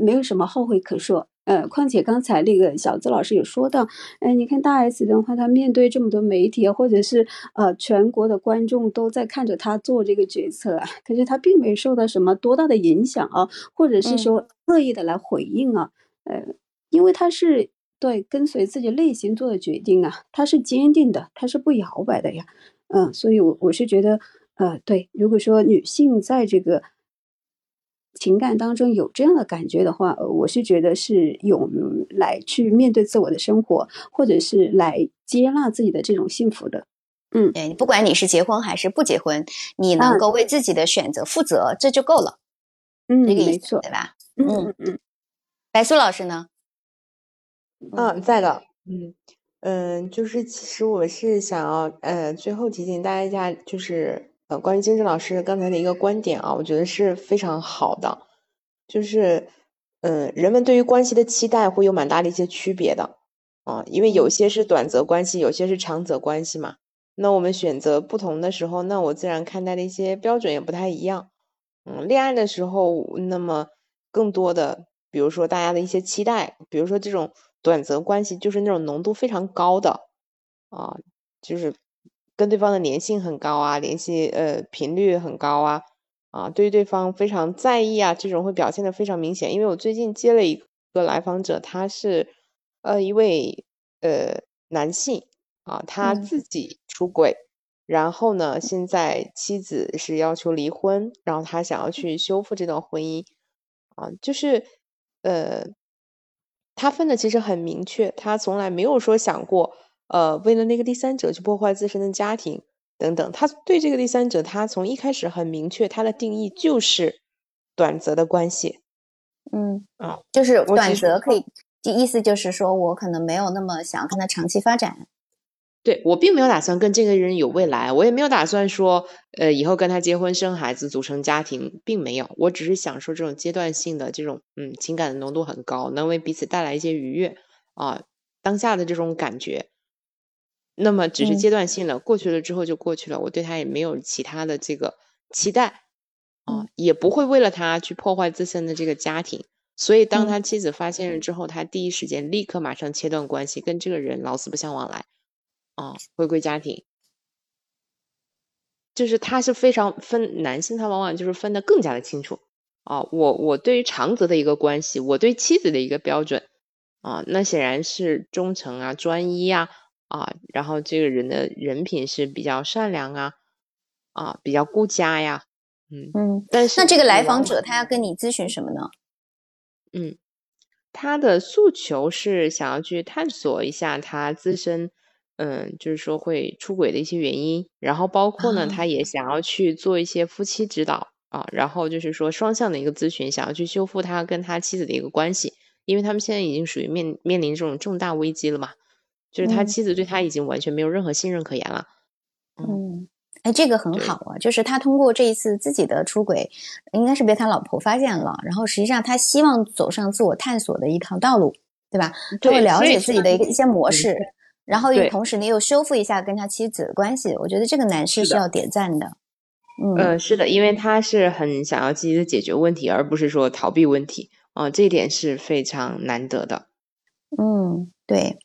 没有什么后悔可说。呃，况且刚才那个小资老师有说到，哎，你看大 S 的话，他面对这么多媒体，或者是呃全国的观众都在看着他做这个决策啊，可是他并没有受到什么多大的影响啊，或者是说恶意的来回应啊，呃，因为他是对跟随自己内心做的决定啊，他是坚定的，他是不摇摆的呀，嗯，所以，我我是觉得，呃，对，如果说女性在这个。情感当中有这样的感觉的话，我是觉得是勇于来去面对自我的生活，或者是来接纳自己的这种幸福的。嗯，对，不管你是结婚还是不结婚，你能够为自己的选择负责，这就够了。嗯，没错，对吧？嗯嗯。白苏老师呢？嗯，在的。嗯嗯，就是其实我是想要呃，最后提醒大家一下，就是。呃，关于金正老师刚才的一个观点啊，我觉得是非常好的，就是，嗯，人们对于关系的期待会有蛮大的一些区别的啊，因为有些是短则关系，有些是长则关系嘛。那我们选择不同的时候，那我自然看待的一些标准也不太一样。嗯，恋爱的时候，那么更多的，比如说大家的一些期待，比如说这种短则关系，就是那种浓度非常高的啊，就是。跟对方的粘性很高啊，联系呃频率很高啊，啊，对对方非常在意啊，这种会表现的非常明显。因为我最近接了一个来访者，他是呃一位呃男性啊，他自己出轨，然后呢，现在妻子是要求离婚，然后他想要去修复这段婚姻啊，就是呃，他分的其实很明确，他从来没有说想过。呃，为了那个第三者去破坏自身的家庭等等，他对这个第三者，他从一开始很明确，他的定义就是短则的关系。嗯啊，就是短则可以，意思就是说我可能没有那么想跟他长期发展。对我并没有打算跟这个人有未来，我也没有打算说，呃，以后跟他结婚生孩子组成家庭，并没有。我只是想说这种阶段性的这种，嗯，情感的浓度很高，能为彼此带来一些愉悦啊，当下的这种感觉。那么只是阶段性的，过去了之后就过去了。我对他也没有其他的这个期待，啊，也不会为了他去破坏自身的这个家庭。所以当他妻子发现了之后，他第一时间立刻马上切断关系，跟这个人老死不相往来，啊，回归家庭。就是他是非常分男性，他往往就是分的更加的清楚啊。我我对于长泽的一个关系，我对妻子的一个标准啊，那显然是忠诚啊、专一啊。啊，然后这个人的人品是比较善良啊，啊，比较顾家呀，嗯嗯，但是那这个来访者他要跟你咨询什么呢？嗯，他的诉求是想要去探索一下他自身嗯，就是说会出轨的一些原因，然后包括呢，他也想要去做一些夫妻指导啊，然后就是说双向的一个咨询，想要去修复他跟他妻子的一个关系，因为他们现在已经属于面面临这种重大危机了嘛，就是他妻子对他已经完全没有任何信任可言了。嗯，哎，这个很好啊，就是他通过这一次自己的出轨，应该是被他老婆发现了，然后实际上他希望走上自我探索的一条道路，对吧？他会了解自己的一个一些模式。然后同时，呢又修复一下跟他妻子的关系，我觉得这个男士是要点赞的。嗯，是的，因为他是很想要积极的解决问题，而不是说逃避问题啊，这一点是非常难得的。嗯，对。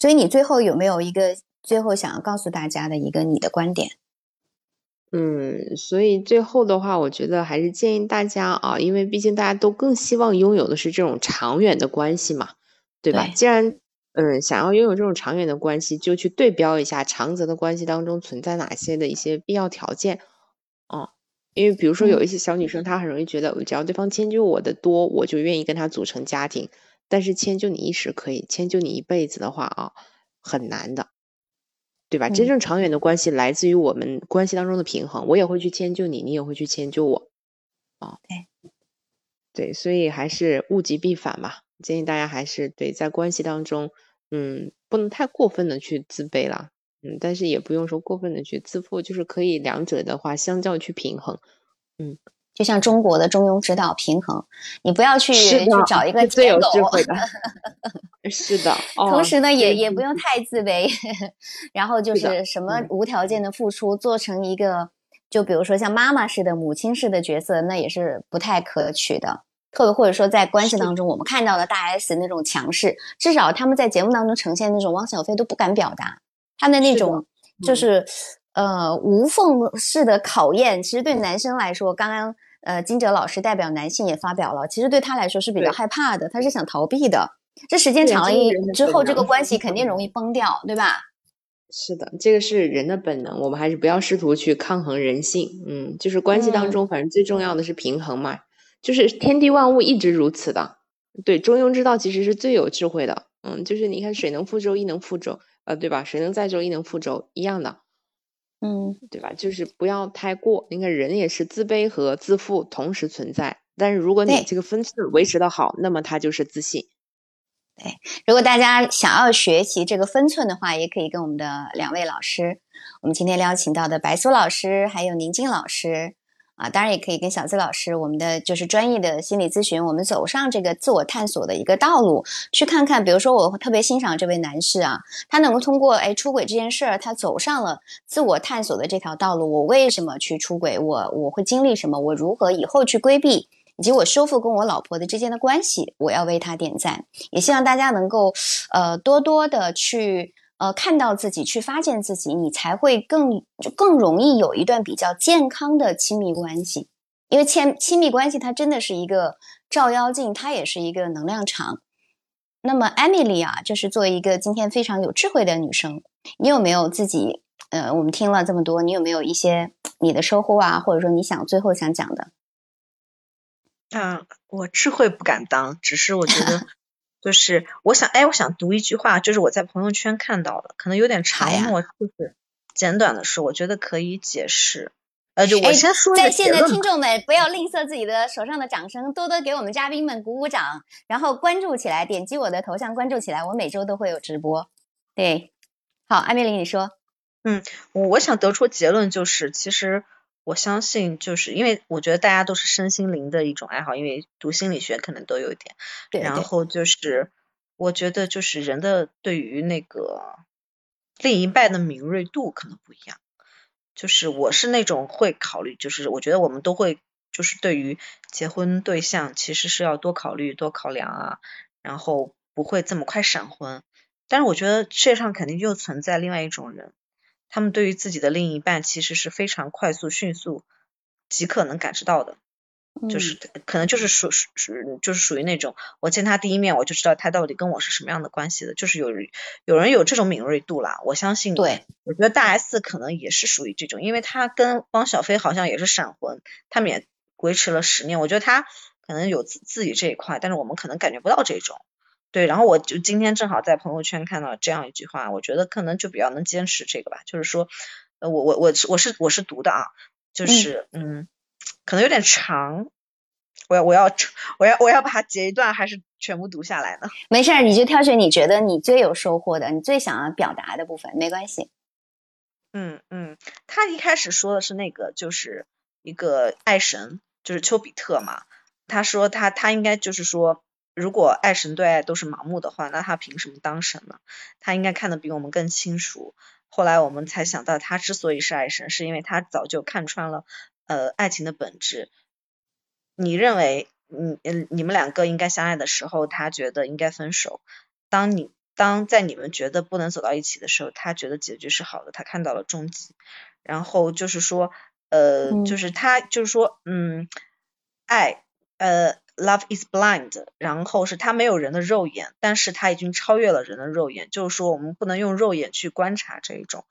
所以你最后有没有一个最后想要告诉大家的一个你的观点？嗯，所以最后的话，我觉得还是建议大家啊，因为毕竟大家都更希望拥有的是这种长远的关系嘛，对吧？既然嗯，想要拥有这种长远的关系，就去对标一下长则的关系当中存在哪些的一些必要条件啊。因为比如说有一些小女生，她很容易觉得，只要对方迁就我的多，我就愿意跟他组成家庭。但是迁就你一时可以，迁就你一辈子的话啊，很难的，对吧？真正长远的关系来自于我们关系当中的平衡，我也会去迁就你，你也会去迁就我啊。对，对，所以还是物极必反嘛。建议大家还是对在关系当中，嗯，不能太过分的去自卑了，嗯，但是也不用说过分的去自负，就是可以两者的话相较去平衡，嗯，就像中国的中庸之道，平衡，你不要去去找一个最有智慧的，是的，同时呢，也也不用太自卑，然后就是什么无条件的付出，做成一个就比如说像妈妈似的、母亲式的角色，那也是不太可取的。特别或者说在关系当中，我们看到的大 S 那种强势，至少他们在节目当中呈现那种汪小菲都不敢表达他的那种，就是呃无缝式的考验。其实对男生来说，刚刚呃金哲老师代表男性也发表了，其实对他来说是比较害怕的，他是想逃避的。这时间长了一之后，这个关系肯定容易崩掉，对吧？是的，这个是人的本能，我们还是不要试图去抗衡人性。嗯，就是关系当中，反正最重要的是平衡嘛。就是天地万物一直如此的，对中庸之道其实是最有智慧的。嗯，就是你看水能覆舟，亦能覆舟，呃，对吧？水能载舟，亦能覆舟，一样的。嗯，对吧？就是不要太过。你看人也是自卑和自负同时存在，但是如果你这个分寸维持的好，那么他就是自信。对，如果大家想要学习这个分寸的话，也可以跟我们的两位老师，我们今天邀请到的白苏老师还有宁静老师。啊，当然也可以跟小资老师，我们的就是专业的心理咨询，我们走上这个自我探索的一个道路，去看看，比如说我特别欣赏这位男士啊，他能够通过哎出轨这件事儿，他走上了自我探索的这条道路。我为什么去出轨？我我会经历什么？我如何以后去规避？以及我修复跟我老婆的之间的关系？我要为他点赞，也希望大家能够呃多多的去。呃，看到自己去发现自己，你才会更更容易有一段比较健康的亲密关系。因为亲亲密关系它真的是一个照妖镜，它也是一个能量场。那么，Emily 啊，就是作为一个今天非常有智慧的女生，你有没有自己？呃，我们听了这么多，你有没有一些你的收获啊？或者说你想最后想讲的？啊，我智慧不敢当，只是我觉得。就是我想，哎，我想读一句话，就是我在朋友圈看到的，可能有点长，我就是简短的说，我觉得可以解释。呃，就我先说在线的听众们，不要吝啬自己的手上的掌声，多多给我们嘉宾们鼓鼓掌，然后关注起来，点击我的头像关注起来，我每周都会有直播。对，好，艾米丽，你说。嗯，我我想得出结论就是，其实。我相信，就是因为我觉得大家都是身心灵的一种爱好，因为读心理学可能都有一点。对。然后就是，我觉得就是人的对于那个另一半的敏锐度可能不一样。就是我是那种会考虑，就是我觉得我们都会，就是对于结婚对象其实是要多考虑、多考量啊，然后不会这么快闪婚。但是我觉得世界上肯定又存在另外一种人。他们对于自己的另一半其实是非常快速、迅速、即刻能感知到的，就是可能就是属属属就是属于那种我见他第一面我就知道他到底跟我是什么样的关系的，就是有有人有这种敏锐度啦。我相信，对，我觉得大 S 可能也是属于这种，因为他跟汪小菲好像也是闪婚，他们也维持了十年。我觉得他可能有自自己这一块，但是我们可能感觉不到这种。对，然后我就今天正好在朋友圈看到这样一句话，我觉得可能就比较能坚持这个吧，就是说，呃，我我我我是我是读的啊，就是嗯，可能有点长，我要我要我要我要把它截一段，还是全部读下来呢？没事儿，你就挑选你觉得你最有收获的，你最想要表达的部分，没关系。嗯嗯，他一开始说的是那个，就是一个爱神，就是丘比特嘛。他说他他应该就是说，如果爱神对爱都是盲目的话，那他凭什么当神呢？他应该看得比我们更清楚。后来我们才想到，他之所以是爱神，是因为他早就看穿了呃爱情的本质。你认为你嗯你们两个应该相爱的时候，他觉得应该分手。当你当在你们觉得不能走到一起的时候，他觉得结局是好的，他看到了终极。然后就是说，呃，就是他就是说，嗯，爱，呃，love is blind。然后是他没有人的肉眼，但是他已经超越了人的肉眼。就是说，我们不能用肉眼去观察这一种。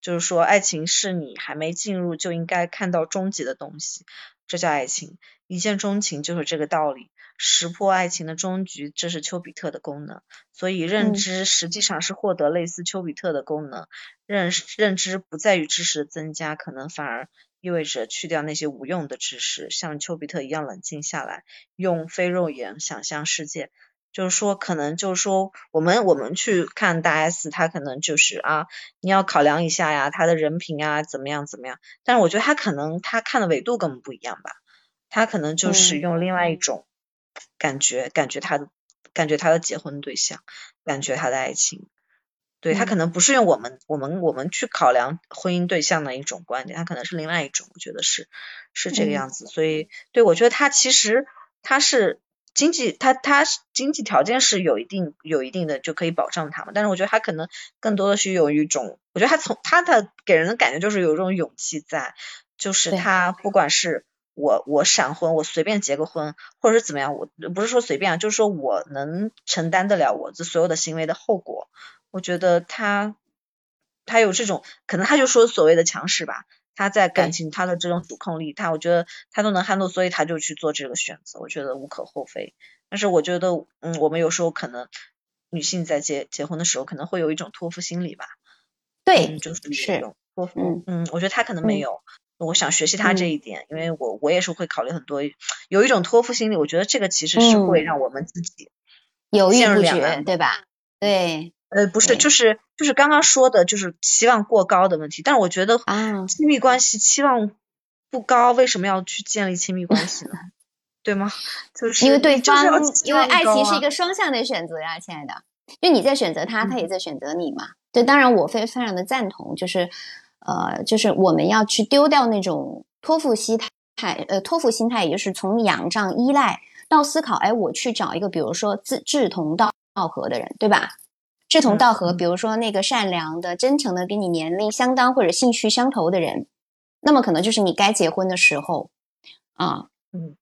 就是说，爱情是你还没进入就应该看到终极的东西，这叫爱情。一见钟情就是这个道理。识破爱情的终局，这是丘比特的功能。所以认知实际上是获得类似丘比特的功能。认认知不在于知识的增加，可能反而意味着去掉那些无用的知识，像丘比特一样冷静下来，用非肉眼想象世界。就是说，可能就是说，我们我们去看大 S，他可能就是啊，你要考量一下呀，他的人品啊，怎么样怎么样。但是我觉得他可能他看的维度跟我们不一样吧，他可能就是用另外一种。感觉感觉他的感觉他的结婚对象，感觉他的爱情，对他可能不是用我们我们我们去考量婚姻对象的一种观点，他可能是另外一种，我觉得是是这个样子。所以对我觉得他其实他是经济他他经济条件是有一定有一定的就可以保障他嘛，但是我觉得他可能更多的是有一种，我觉得他从他的给人的感觉就是有一种勇气在，就是他不管是。我我闪婚，我随便结个婚，或者是怎么样，我不是说随便啊，就是说我能承担得了我这所有的行为的后果。我觉得他他有这种，可能他就说所谓的强势吧，他在感情他的这种主控力，他我觉得他都能撼动，所以他就去做这个选择，我觉得无可厚非。但是我觉得，嗯，我们有时候可能女性在结结婚的时候，可能会有一种托付心理吧。对，就是一种托付。嗯，我觉得他可能没有。我想学习他这一点，因为我我也是会考虑很多，有一种托付心理，我觉得这个其实是会让我们自己犹豫不决，对吧？对，呃，不是，就是就是刚刚说的，就是期望过高的问题。但是我觉得啊，亲密关系期望不高，为什么要去建立亲密关系呢？对吗？就是因为对方，因为爱情是一个双向的选择呀，亲爱的。就你在选择他，他也在选择你嘛。对，当然我非非常的赞同，就是。呃，就是我们要去丢掉那种托付心态，呃，托付心态，也就是从仰仗、依赖到思考，哎，我去找一个，比如说志志同道道合的人，对吧？志同道合，比如说那个善良的、真诚的，跟你年龄相当或者兴趣相投的人，那么可能就是你该结婚的时候啊。嗯。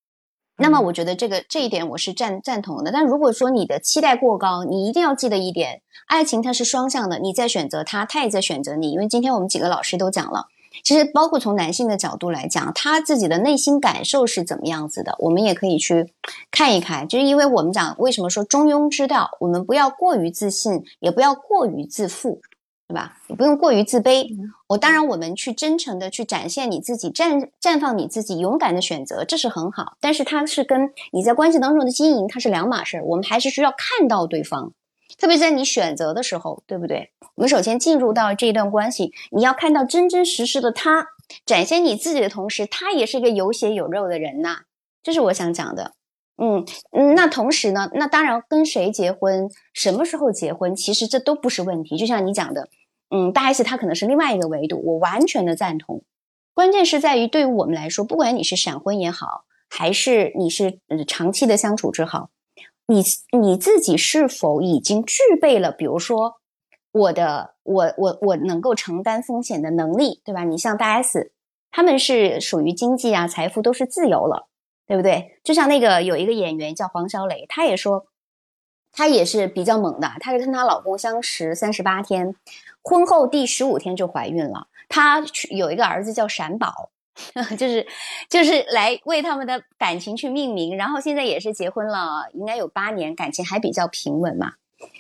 那么我觉得这个这一点我是赞赞同的，但如果说你的期待过高，你一定要记得一点，爱情它是双向的，你在选择他，他也在选择你。因为今天我们几个老师都讲了，其实包括从男性的角度来讲，他自己的内心感受是怎么样子的，我们也可以去看一看。就是因为我们讲为什么说中庸之道，我们不要过于自信，也不要过于自负。对吧？也不用过于自卑。我当然，我们去真诚的去展现你自己，绽绽放你自己，勇敢的选择，这是很好。但是它是跟你在关系当中的经营，它是两码事儿。我们还是需要看到对方，特别在你选择的时候，对不对？我们首先进入到这一段关系，你要看到真真实实的他，展现你自己的同时，他也是一个有血有肉的人呐。这是我想讲的。嗯嗯，那同时呢，那当然跟谁结婚，什么时候结婚，其实这都不是问题。就像你讲的。嗯，大 S 他可能是另外一个维度，我完全的赞同。关键是在于对于我们来说，不管你是闪婚也好，还是你是长期的相处之好，你你自己是否已经具备了，比如说我的我我我能够承担风险的能力，对吧？你像大 S，他们是属于经济啊财富都是自由了，对不对？就像那个有一个演员叫黄小磊，他也说，她也是比较猛的，她是跟她老公相识三十八天。婚后第十五天就怀孕了，她有一个儿子叫闪宝，就是就是来为他们的感情去命名。然后现在也是结婚了，应该有八年，感情还比较平稳嘛。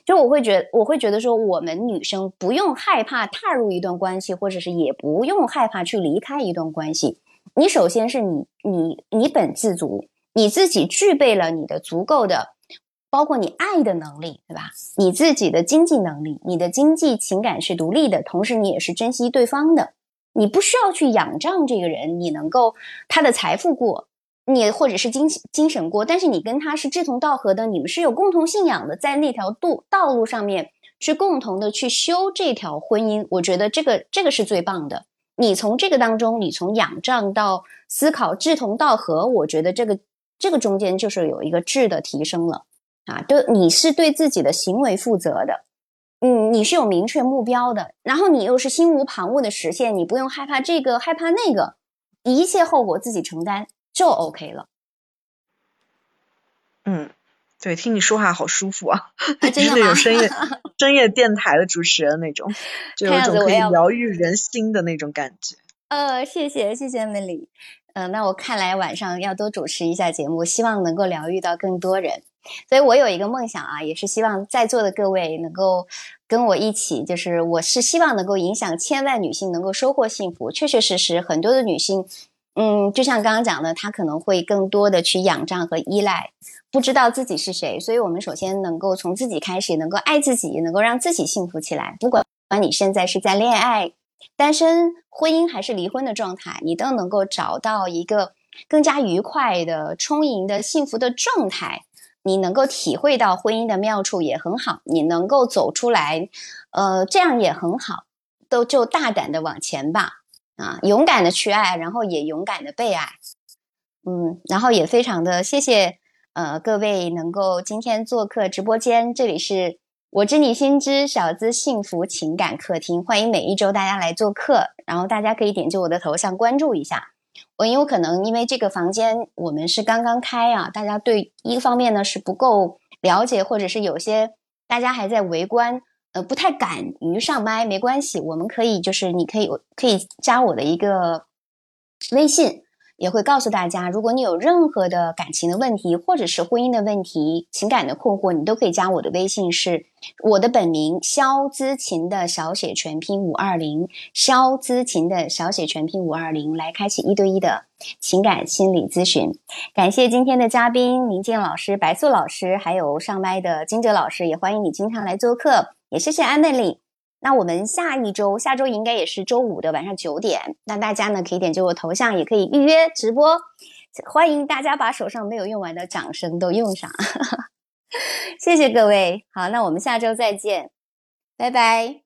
就我会觉，我会觉得说，我们女生不用害怕踏入一段关系，或者是也不用害怕去离开一段关系。你首先是你你你本自足，你自己具备了你的足够的，包括你爱的能力，对吧？你自己的经济能力，你的经济情感是独立的，同时你也是珍惜对方的，你不需要去仰仗这个人，你能够他的财富过，你或者是精精神过，但是你跟他是志同道合的，你们是有共同信仰的，在那条路道路上面去共同的去修这条婚姻，我觉得这个这个是最棒的。你从这个当中，你从仰仗到思考志同道合，我觉得这个这个中间就是有一个质的提升了啊！对，你是对自己的行为负责的，嗯，你是有明确目标的，然后你又是心无旁骛的实现，你不用害怕这个害怕那个，一切后果自己承担就 OK 了。嗯。对，听你说话好舒服啊，就是那种深夜 深夜电台的主持人那种，就有种可以疗愈人心的那种感觉。呃，谢谢谢谢 Melly，嗯，那我看来晚上要多主持一下节目，希望能够疗愈到更多人。所以我有一个梦想啊，也是希望在座的各位能够跟我一起，就是我是希望能够影响千万女性能够收获幸福。确确实实，很多的女性。嗯，就像刚刚讲的，她可能会更多的去仰仗和依赖，不知道自己是谁。所以，我们首先能够从自己开始，能够爱自己，能够让自己幸福起来。不管你现在是在恋爱、单身、婚姻还是离婚的状态，你都能够找到一个更加愉快的、充盈的、幸福的状态。你能够体会到婚姻的妙处也很好，你能够走出来，呃，这样也很好。都就大胆的往前吧。啊，勇敢的去爱，然后也勇敢的被爱，嗯，然后也非常的谢谢呃各位能够今天做客直播间，这里是我知你心知小资幸福情感客厅，欢迎每一周大家来做客，然后大家可以点击我的头像关注一下我，有可能因为这个房间我们是刚刚开啊，大家对一个方面呢是不够了解，或者是有些大家还在围观。呃，不太敢于上麦，没关系，我们可以就是你可以可以加我的一个微信，也会告诉大家，如果你有任何的感情的问题，或者是婚姻的问题、情感的困惑，你都可以加我的微信，是我的本名肖姿琴的小写全拼五二零，肖姿琴的小写全拼五二零，来开启一对一的情感心理咨询。感谢今天的嘉宾林健老师、白素老师，还有上麦的金哲老师，也欢迎你经常来做客。也谢谢安妹丽。那我们下一周，下周应该也是周五的晚上九点。那大家呢可以点击我头像，也可以预约直播。欢迎大家把手上没有用完的掌声都用上。谢谢各位，好，那我们下周再见，拜拜。